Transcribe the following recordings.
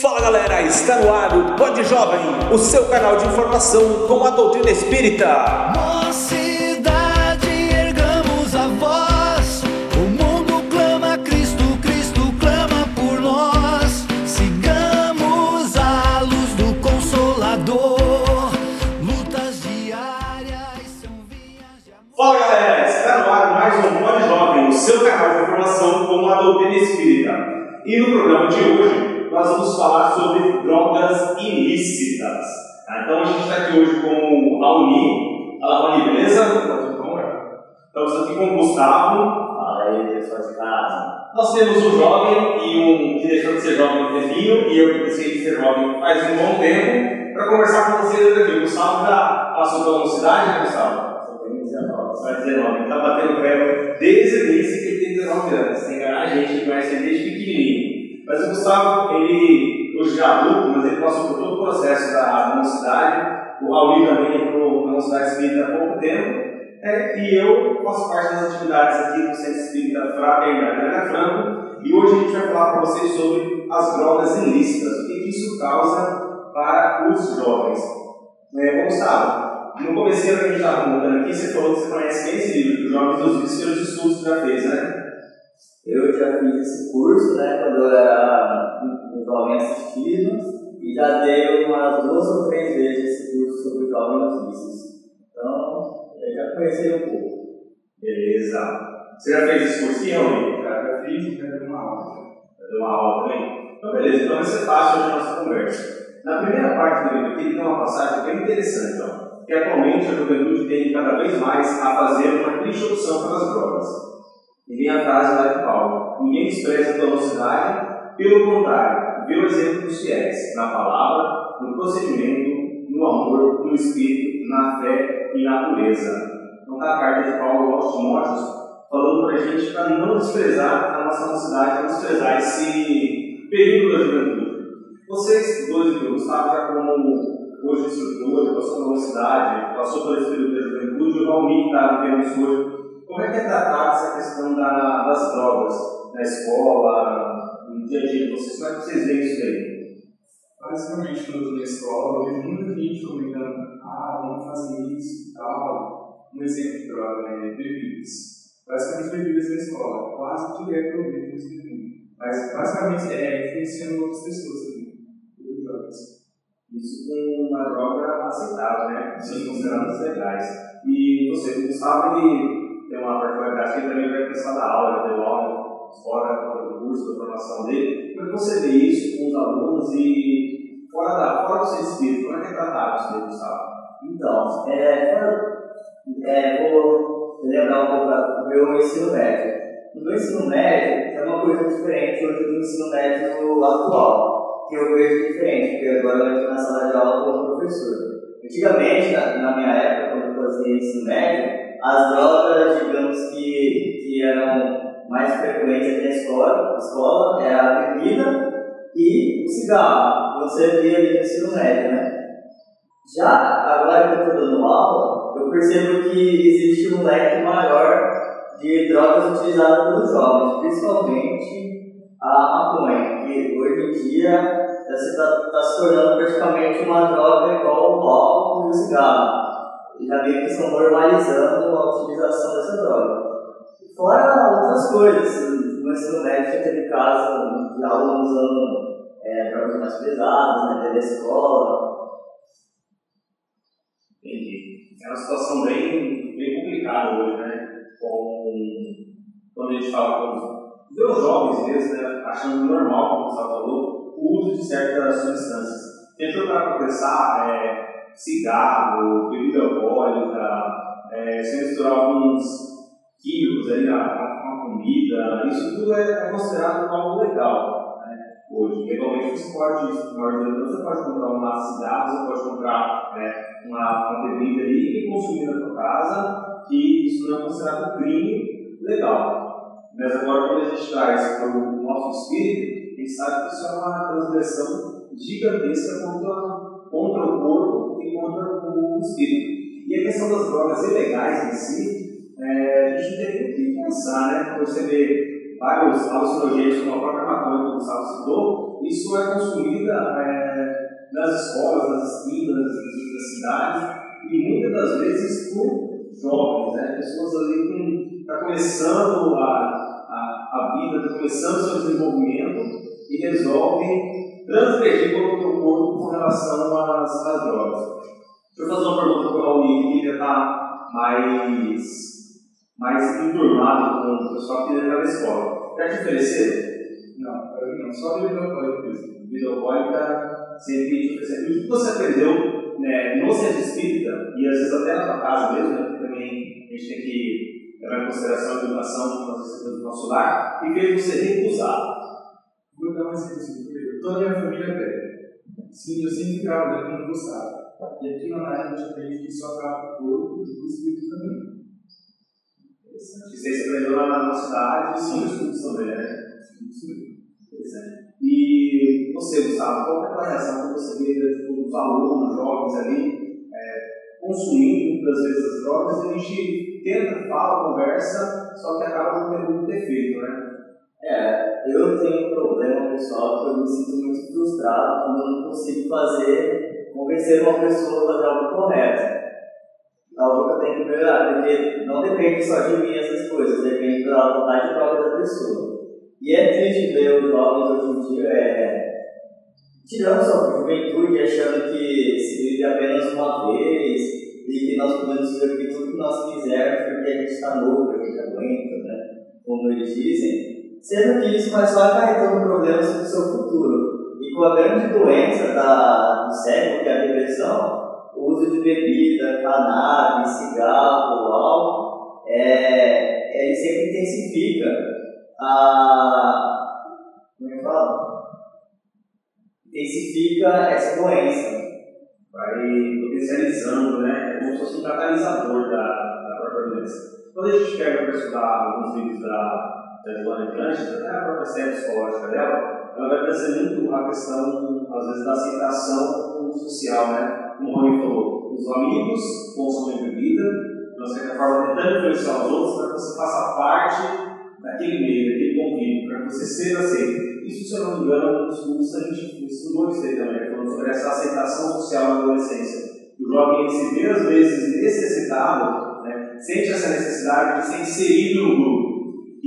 Fala galera, está no ar o Pod Jovem, o seu canal de informação com a doutrina espírita. Nós vamos falar sobre drogas ilícitas. Tá? Então a gente está aqui hoje com o Raoni. Fala Raoni, beleza? Estamos aqui com o Gustavo. Fala aí, pessoal de casa. Nós temos um jovem e um que deixou de ser jovem um tempinho, e eu que decidi de ser jovem faz um bom tempo, para conversar com vocês aqui. O Gustavo já passou pela mocidade, né, Gustavo? Só tem 19. Vai 19, ele está batendo pé desde o início que ele tem 19 anos. Sem enganar a gente, ele conhece ele desde pequenininho. Mas o Gustavo, ele, hoje já adulto, mas ele passou por todo o processo da mocidade. O Raul também entrou na mocidade espírita há pouco tempo. É, e eu faço parte das atividades aqui do Centro Espírita Fraternidade Ana Franco. E hoje a gente vai falar para vocês sobre as drogas ilícitas, o que isso causa para os jovens. É, Gustavo, no começo que a gente estava montando aqui, você falou que você conhece bem esse livro, Jovens dos Vícios, pelos estudos que já fez, né? Eu já fiz esse curso, né, quando eu era um jovem assistido, e já dei umas duas ou três vezes esse curso sobre jovens vícios. Então, eu já conheci um pouco. Beleza. Você já fez esse curso aqui, Raul? Já, já fiz já dei uma aula. Já deu uma aula também? Então, beleza. Então vai ser fácil hoje a nossa conversa. Na primeira parte do livro aqui, tem uma passagem bem interessante, ó, que atualmente a juventude tende cada vez mais a fazer uma triste opção pelas drogas. E vem a frase lá de Paulo: Ninguém despreza a tua mocidade, pelo contrário, vê o exemplo dos fiéis, na palavra, no procedimento, no amor, no espírito, na fé e na pureza. Então, tá a carta de Paulo aos Timóteos, falando para a gente para não desprezar a nossa mocidade, não desprezar esse período da juventude. Vocês dois, viu, Gustavo, já como hoje instrutor, passou pela mocidade, passou pelo período da juventude, o que está vivendo isso hoje. Como é que é tratada essa questão da- das drogas na escola, no dia a dia vocês? Como é que vocês veem isso aí? Basicamente, quando eu estou na escola, eu vejo muita gente comentando: ah, vamos fazer isso e tal. Um exemplo de droga é bebidas. Basicamente, bebidas na escola. Quase direto eu vejo isso. Mas, basicamente, é influenciando outras pessoas também. Jovens. Isso com uma droga aceitável, né? Sim, consideradas legais. E você, Gustavo, ele uma ele também vai pensar da aula, deu aula fora do curso, da formação dele. Como é você vê isso com os alunos e fora, da, fora do seu espírito? Como é que é tratado isso Gustavo? Então, é, quando- é, vou lembrar um pouco do meu ensino médio. No meu ensino médio, é uma coisa diferente hoje do ensino médio atual, que eu vejo diferente, porque agora eu entro na sala de aula como professor. Antigamente, na, na minha época, quando eu fazia ensino médio, as drogas, digamos que, que eram mais frequentes na escola, escola era a bebida e o cigarro. Você via ali no ensino médio, né? Já agora que eu estou dando aula, eu percebo que existe um leque maior de drogas utilizadas pelos jovens, principalmente a maconha, que hoje em dia está tá se tornando praticamente uma droga igual o álcool e o cigarro. E meio que estão normalizando a utilização dessa droga. Fora outras coisas, no ensino médio teve casos de alunos usando é, drogas mais pesadas, né, dentro escola, Entendi. É uma situação bem, bem complicada hoje, né? Com, quando a gente fala com os jovens mesmo, né? Achando normal, como o Gustavo falou, o uso de certas substâncias. For para pensar, é, cigarro, bebida alcoólica, é, se misturar alguns químicos ali na, na, comida, isso tudo é, é considerado algo legal hoje. Legalmente você pode, você pode comprar uma cigarro, você pode comprar né, uma, uma bebida aí e consumir na sua casa, que isso não é considerado crime legal. Mas agora quando a gente traz para o nosso espírito, a gente sabe que isso é uma transgressão gigantesca contra, contra o corpo contra o espírito. E a questão das drogas ilegais em si, é, a gente tem que pensar, né? Você vê vários alucinogênicos, como a própria maconha que o Gustavo citou, isso é consumida é, nas escolas, nas esquinas, nas cidades, e muitas das vezes por jovens, né? pessoas ali que estão tá começando a, a, a vida, estão tá começando o seu desenvolvimento e resolvem transgredir contra o seu corpo com relação às, às drogas. Deixa eu fazer uma pergunta para o Raul, que já está mais, mais enturmado com o pessoal que está na escola. Quer te oferecer? Não, para mim não, só bebida alcoólica mesmo. Bebida alcoólica, sempre te oferecer. O que você aprendeu né, no centro espírita, e às vezes até na tua casa mesmo, né, porque também a gente tem que levar em consideração a educação que nós recebemos do nosso lar, e fez você recusar. Vou dar um exemplo toda a minha família é Sim, eu sempre ficava olhando e não gostava. E aqui na área a gente aprende que só para o corpo e o espírito também. Interessante. Você aprendeu lá na nossa cidade, sim, os estudos também, né? Sim, Interessante. E você, Gustavo, qual é a reação que você vê tipo, dos alunos, jovens ali, é, consumindo muitas vezes as drogas a gente tenta, fala, conversa, só que acaba não tendo muito efeito, né? É, eu tenho um problema pessoal que eu me sinto muito frustrado quando eu não consigo fazer, convencer uma pessoa a fazer algo correto. Algo que eu tenho que melhorar, porque não depende só de mim essas coisas, depende da vontade própria da pessoa. E é triste ver os jovens hoje em dia é, tirando sua juventude, achando que se vive apenas uma vez e que nós podemos fazer tudo que nós quisermos porque a gente está novo, a gente aguenta, né? Como eles dizem sendo que isso vai só acarretando problemas no seu futuro. E com a grande doença da, do século, que é a depressão, o uso de bebida, cannabis, cigarro, álcool, é, ele sempre intensifica a. Como é que fala? Intensifica essa doença. Vai potencializando, né? É como se fosse um catalisador da, da própria doença. Quando a gente pega para estudar alguns livros da Giovanna Atlântica, até a própria série psicológica dela, ela vai trazer muito a questão, às vezes, da aceitação social, né? Como o Rony falou, os amigos consomem bebida, de uma certa forma tentando influenciar os outros para que você faça parte daquele meio, daquele convívio, para que você seja aceito. Isso, se eu não me engano, nos cursos a gente estudou isso aí também, falando sobre essa aceitação social na adolescência. O jovem se vê, às vezes, necessitado, né? sente essa necessidade de ser inserido no grupo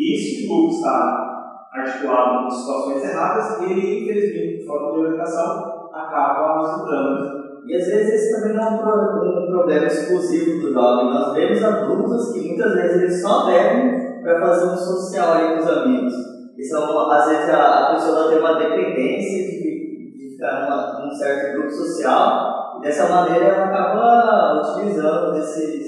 e isso que o grupo está articulado com situações erradas, ele, infelizmente, por falta de orientação, acaba estudando. E às vezes esse também não é um problema exclusivo do jovem. Nós vemos adultos que muitas vezes eles só bebem para fazer um social ali com os amigos. E são, às vezes a, a pessoa tem uma dependência de, de ficar numa, num certo grupo social e dessa maneira ela acaba utilizando desses,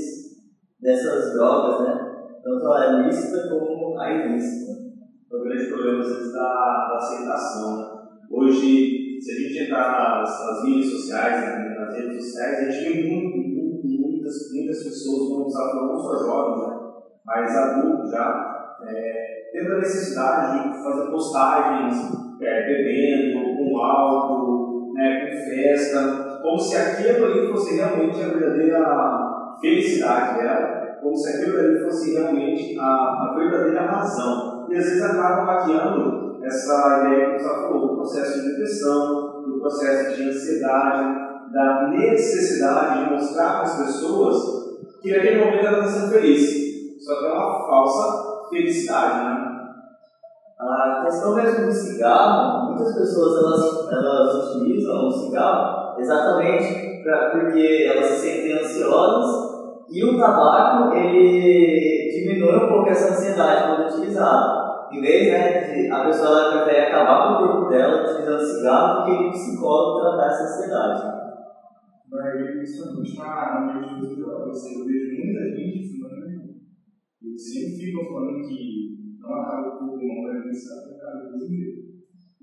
dessas drogas, né? Tanto a ilícita como a ilícita. É o grande problema, vezes, da, da aceitação. Hoje, se a gente entrar nas, nas mídias sociais, né, nas redes sociais, a gente vê muito, muito, muitas, muitas pessoas, como usar não só jovens, né, mas adultos já, é, tendo a necessidade de fazer postagens é, bebendo, com álcool, né, com festa, como se aquilo ali fosse realmente a verdadeira felicidade dela como se aquilo ali fosse realmente a, a verdadeira razão. E às vezes acaba hackeando essa ideia que você falou, do processo de depressão, do processo de ansiedade, da necessidade de mostrar para as pessoas que naquele momento ela está sendo feliz. Só que é uma falsa felicidade, né? A questão mesmo do cigarro, muitas pessoas elas, elas utilizam o cigarro exatamente pra, porque elas se sentem ansiosas e o tabaco, ele diminui um pouco essa ansiedade quando utilizado. Em vez né, de a pessoa prefere acabar com o corpo dela utilizando cigarro do que ir psicólogo tratar essa ansiedade. Mas principalmente na mídia de drogas, eu vejo muita gente fumando e sempre ficam falando que não acaba com o da que acaba com o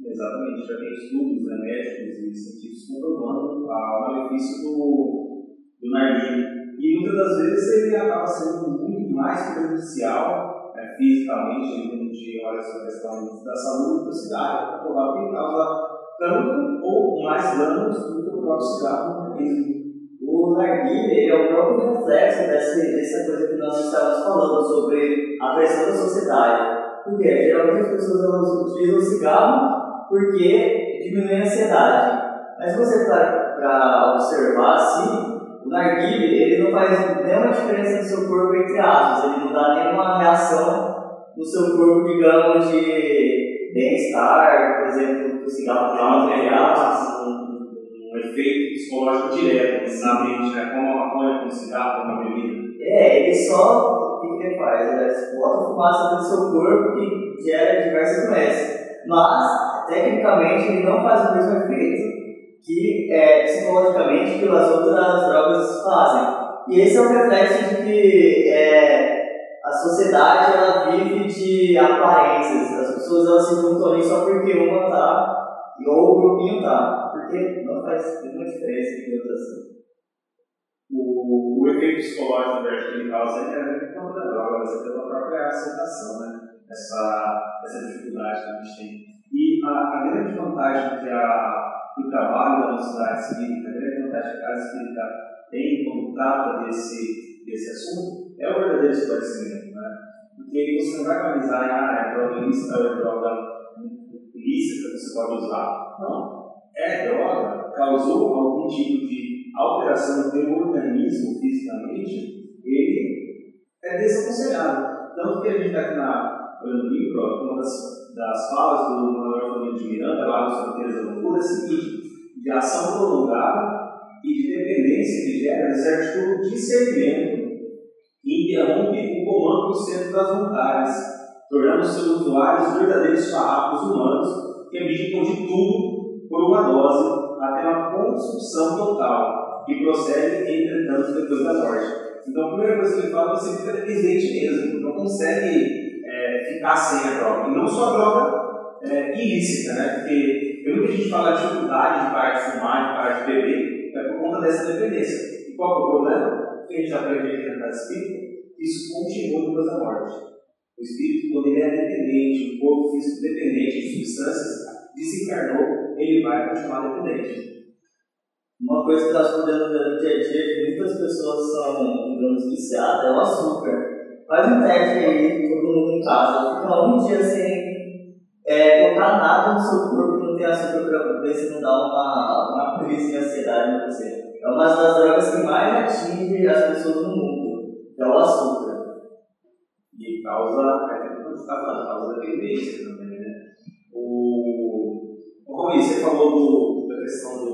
Exatamente, já tem estudos né, médicos e científicos comprovando o malefício do, do narguilé e muitas das vezes ele acaba sendo muito mais prejudicial né, fisicamente, quando a gente olha essa questão da saúde cidade, é provável que causa tanto ou mais danos do que o próprio cigarro organismo. O narguilé é o próprio reflexo dessa, dessa coisa que nós estávamos falando sobre a pressão da sociedade. Porque geralmente as pessoas utilizam o cigarro porque diminui a ansiedade. Mas você para observar assim, o narguile ele não faz nenhuma diferença no seu corpo entre aspas, ele não dá nenhuma reação no seu corpo, digamos, de bem-estar, por exemplo, o cigarro entre tem aspas. um, um efeito psicológico direto na mente, né? Como a maconha, como o cigarro, como a bebida. É, ele só, o que ele faz? Ele bota fumaça do seu corpo que gera diversas doenças. Mas, tecnicamente, ele não faz o mesmo efeito que é, psicologicamente que as outras drogas fazem. E esse é o reflexo de que é, a sociedade ela vive de aparências. As pessoas elas se juntam ali só porque uma tá ou o grupinho tá. Porque não faz nenhuma diferença, digamos assim. O, o efeito psicológico que ele causa é a da droga, mas é pela própria aceitação, né? Essa, essa dificuldade que a gente tem. E a, a grande vantagem que, a, o trabalho da universidade espírita, a grande vantagem que a casa espírita tem quando trata desse, desse assunto é o verdadeiro esclarecimento, né? Porque você não vai analisar, ah, é droga ilícita ou é droga ilícita que você pode usar. Não. É droga, causou algum tipo de alteração do teu organismo fisicamente, ele é desaconselhado. Tanto que a gente está aqui na, olhando livro, uma das, das falas do Manuel Flamengo de Miranda, lá no Fronteiras da Loucura, é a seguinte: de ação prolongada e de dependência que gera, exerce o discernimento e interrompe o comando do centro das vontades, tornando seus usuários verdadeiros farrapos humanos que abdicam de tudo por uma dose até uma consumção total, que prossegue, entretanto, depois da morte. Então, a primeira coisa que ele fala é que você fica dependente mesmo, não consegue ficar sem a droga. E não só a droga é, ilícita, né? Porque tem muita gente fala de dificuldade de parar de fumar, de parar de beber, é por conta dessa dependência. E qual é o problema? Que a gente aprende aqui na casa espírita, isso continua depois da morte. O espírito, quando ele é dependente, o corpo físico dependente de substâncias, desencarnou, ele vai continuar dependente. Uma coisa que podemos ver no dia a dia, que muitas pessoas são, digamos, viciadas, é o açúcar. Faz um teste aí, todo mundo em casa, fica um dia sem é, colocar nada no seu corpo que não tem açúcar para ver se não dá uma, uma crise de ansiedade em você. É uma das drogas que mais atinge as pessoas no mundo, é o açúcar. E causa, é a gente está falando, causa dependência também, né? O, o Rony, você falou do, da questão do,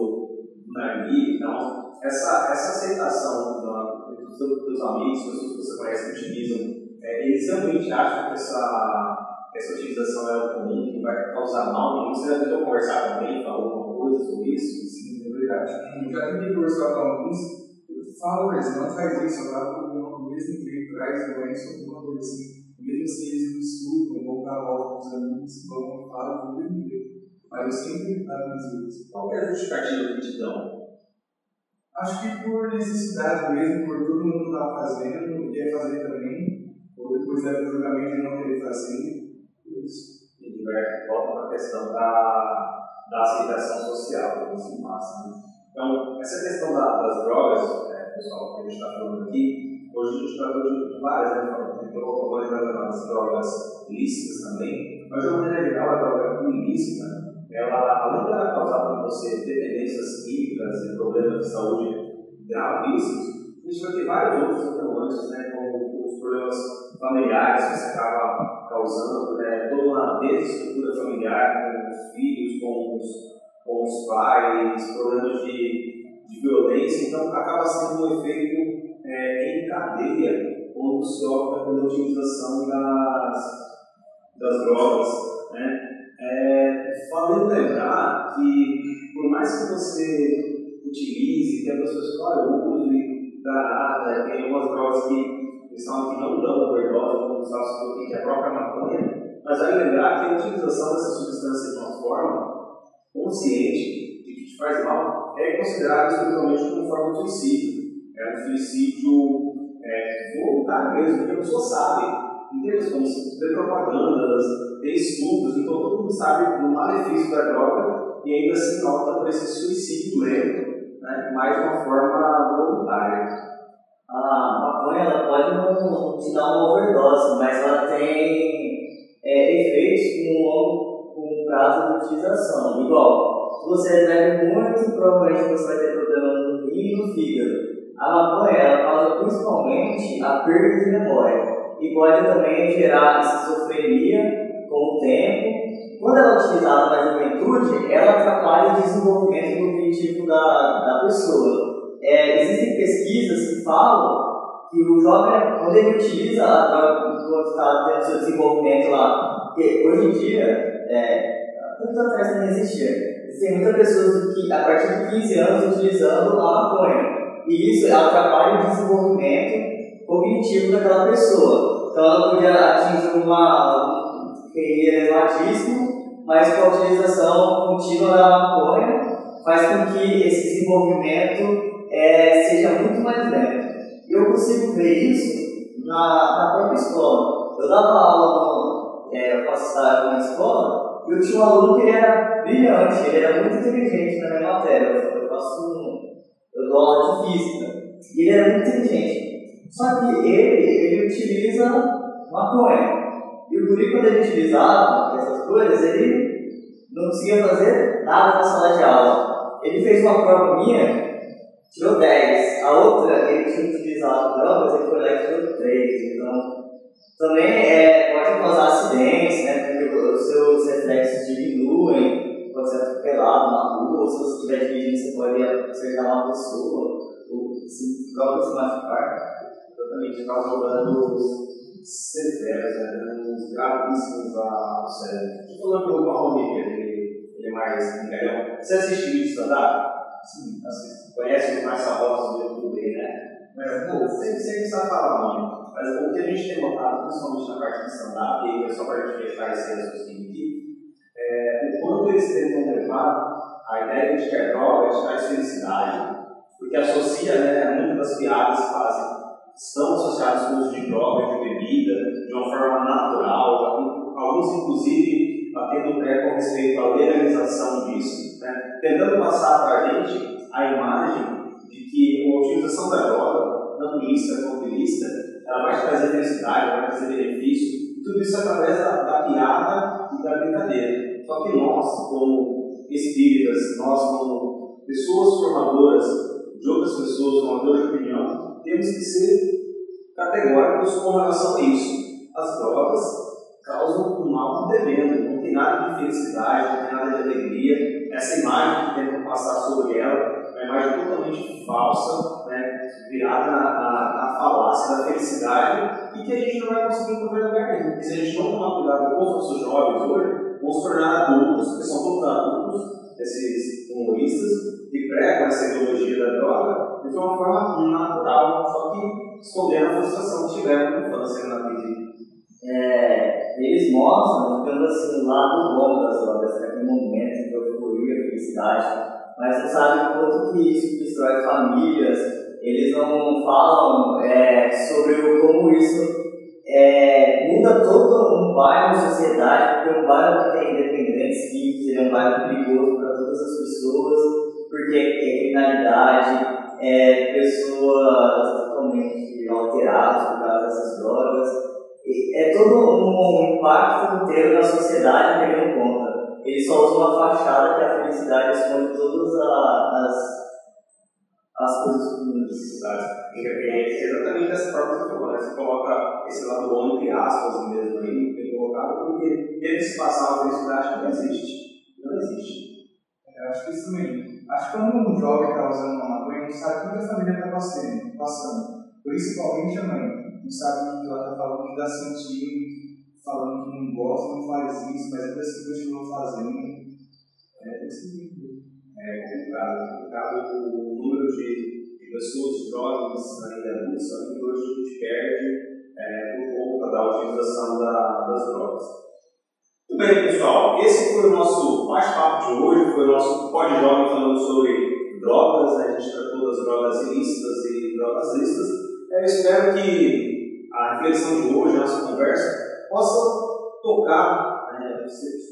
do narguilé, então, essa, essa aceitação seus dos amigos, pessoas que você conhece que utilizam, é, eles realmente acham que essa, essa utilização é comum, que vai causar mal nenhum? Você já tentou conversar com alguém, falou alguma coisa sobre isso? Sim, é verdade. Já tentei conversar com alguns, eu falo, mas não faz isso, ela do mesmo jeito, traz doença, alguma coisa assim. Mesmo se eles não escutam, vão dar volta com os amigos, vão falar mesmo jeito. Mas eu sempre aviso isso. Qual é a justificativa que te dão? Acho que por necessidade mesmo, por todo mundo estar fazendo e quer fazer também, ou depois o julgamento não querer fazer, isso. E volta para a questão da, da aceitação social, como se massa. Né? Então, essa questão da, das drogas, é, pessoal, que a gente está falando aqui, hoje a gente tratou de várias, né? Então, colocou as drogas ilícitas também, mas de uma maneira geral, a droga ilícita, ela, além de ela causar para você dependências químicas e problemas de saúde gravíssimos, a gente vai ter vários outros atenuantes, né, como os problemas familiares que você acaba causando, né, toda uma desestrutura familiar com os filhos, com os, com os pais, problemas de, de violência, então acaba sendo um efeito é, em cadeia quando se opta pela utilização das, das drogas, lembrar que, por mais que você utilize, que olha, eu uso e dá nada, tem algumas drogas que falam que não dão overdose, como o Gustavo falou aqui, que é a própria maconha, mas vale lembrar que a utilização dessa substância de uma forma consciente, de que te faz mal, é considerado espiritualmente como forma de suicídio. É um suicídio é, voluntário mesmo, porque a pessoa sabe. Não tem propagandas, ter estudos, então todo mundo sabe do malefício da droga e ainda assim opta por esse suicídio lento, né, mais de uma forma voluntária. A maconha ela pode não te dar uma overdose, principalmente a perda de memória e pode também gerar esquizofrenia com o tempo. Quando ela é utilizada na juventude, ela atrapalha o desenvolvimento cognitivo da, da pessoa. É, existem pesquisas que falam que o jovem, quando ele utiliza a droga enquanto está tendo seu desenvolvimento lá, porque hoje em dia, é, anos atrás não existia, tem muitas pessoas que, a partir de 15 anos utilizando a maconha. E isso atrapalha o desenvolvimento cognitivo daquela pessoa. Então ela podia atingir uma QI elevadíssimo, mas com a utilização contínua da maconha faz com que esse desenvolvimento é, seja muito mais lento. E eu consigo ver isso na, na própria escola. Eu dava aula, no, é, eu faço na escola, e eu tinha um aluno que era brilhante, ele era muito inteligente na minha matéria. Eu faço, eu dou aula de física, e ele era muito inteligente. Só que ele, ele utiliza maconha. E o guri, quando ele utilizava essas coisas, ele não conseguia fazer nada na sala de aula. Ele fez uma prova minha, tirou 10. A outra, ele tinha utilizado drogas, ele foi lá e tirou 3. Então, também é, pode causar acidentes, né? Porque os seus reflexos diminuem, pode ser atropelado na rua, se você estiver dirigindo, você pode acertar uma pessoa, ou se próprio se machucar. Exatamente, causa danos severos, né? danos gravíssimos ao cérebro. Estou falando pelo Marrone, que ele, ele é mais brincalhão. Você assiste vídeo stand-up? Sim, assim. Conhece o Marcia Rosas do YouTube, né? Mas, pô, sempre, sempre sabe falar nome. Mas o que a gente tem notado, principalmente na parte de stand-up, e aí é só para a gente fechar esse raciocínio aqui, é o quanto eles tentam levar a ideia de que a droga te traz felicidade, porque associa, né, muitas das piadas que fazem estão associadas com o uso de droga, de bebida, de uma forma natural, alguns inclusive batendo pé com respeito à legalização disso, né? tentando passar para a gente a imagem de que a utilização da droga, ilícita quanto ilícita, ela vai trazer felicidade, vai trazer benefício, tudo isso através da, da piada e da brincadeira. Só que nós, como espíritas, nós como pessoas formadoras de outras pessoas, formadoras de opinião, temos que ser categóricos com relação a isso. As drogas causam um mal tremendo, não tem nada de felicidade, não tem nada de alegria. Essa imagem que tentam passar sobre ela é uma imagem totalmente falsa, né, virada na, na, na falácia da felicidade e que a gente não vai conseguir encontrar lugar nenhum. Se a gente não tomar cuidado com os nossos jovens hoje, vão se tornar adultos, que são todos adultos, esses humoristas, que pregam essa ideologia da droga de uma forma natural, só que escondendo a frustração que tiveram na infância na vida. É, eles mostram, digamos assim, o lado bom das drogas, que é aquele momento de euforia, felicidade, mas você sabe o quanto que isso destrói famílias, eles não falam é, sobre como isso é, muda todo um bairro, sociedade, porque um bairro que tem independentes químicos, ele é um bairro perigoso para todas as pessoas, porque é criminalidade, é, pessoas totalmente alteradas por causa dessas drogas. E É todo um impacto inteiro na sociedade pegando conta. Eles só usam uma fachada que a felicidade esconde todas a- as, as coisas ruins. É exatamente essa forma que né? Você coloca esse lado bom entre aspas mesmo aí, bem colocado, porque deve se passar uma felicidade não existe. Não existe. Eu acho que isso também. Acho que quando um jovem está usando uma maconha, não sabe o que a família está passando. Principalmente a mãe. Não sabe o que ela está falando, que está sentindo, falando que não gosta, não faz isso, mas ainda assim continua fazendo. É desse jeito. É complicado, é complicado o número de, de pessoas jovens ainda adultos que hoje a gente perde é, por conta da utilização da- das drogas. Muito bem, pessoal, esse foi o nosso bate-papo de hoje, foi o nosso Pod Jovem falando sobre drogas, a gente tratou das drogas ilícitas e drogas lícitas. Eu espero que a reflexão de hoje, a nossa conversa, possa tocar, né,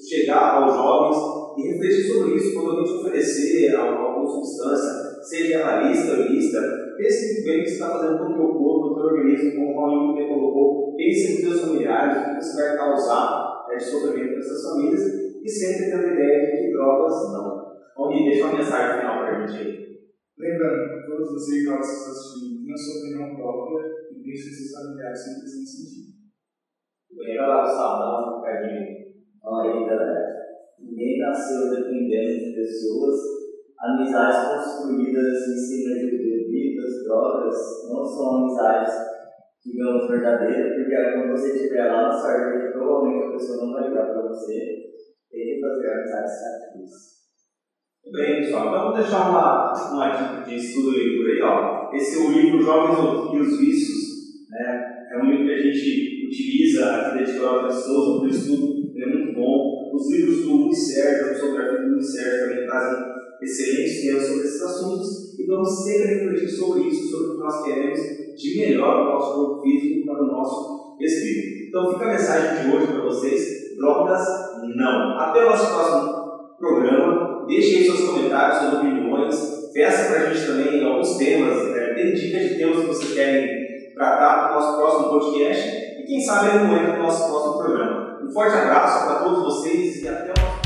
chegar aos jovens e refletir sobre isso quando alguém te oferecer alguma substância, seja realista ou ilícita, pense muito bem o que você está fazendo com o teu corpo, com o teu organismo, como o Paulinho bem colocou, pense nos teus familiares, o que você vai causar é, de sofrimento para essas famílias e sempre tendo a ideia de que drogas não. Onde deixa uma mensagem final para a gente. Lembrando, todos vocês jovens que estão assistindo, tenham sua opinião própria e deixem seus familiares sempre presentes sentido. Bem, vai lá, Gustavo, dá um bocadinho. Olha aí, galera. Ninguém nasceu dependendo de pessoas. Amizades construídas em cima de bebidas, drogas, não são amizades, digamos, verdadeiras, porque quando você estiver lá no sorvete, provavelmente a pessoa não vai ligar para você. Tem que fazer amizades satisfeitas. Bem, pessoal, então vamos deixar uma, uma dica de estudo leitura aí, ó. Esse é o livro Jovens e os Vícios, né? É um livro que a gente utiliza aqui da editora Souza para estudo, é muito bom. Os livros do Luiz Sérgio, a fotografia do Luiz Sérgio também trazem excelentes temas sobre esses assuntos e vamos sempre refletir sobre isso, sobre o que nós queremos de melhor para o nosso corpo físico para o nosso espírito. Então fica a mensagem de hoje para vocês, drogas não. Até o nosso próximo programa, deixe aí seus comentários, suas opiniões, peça para a gente também alguns temas, é, dê dicas de temas que vocês querem tratar no nosso próximo podcast e quem sabe ele não entra no nosso próximo programa. Um forte abraço para todos vocês e até o nosso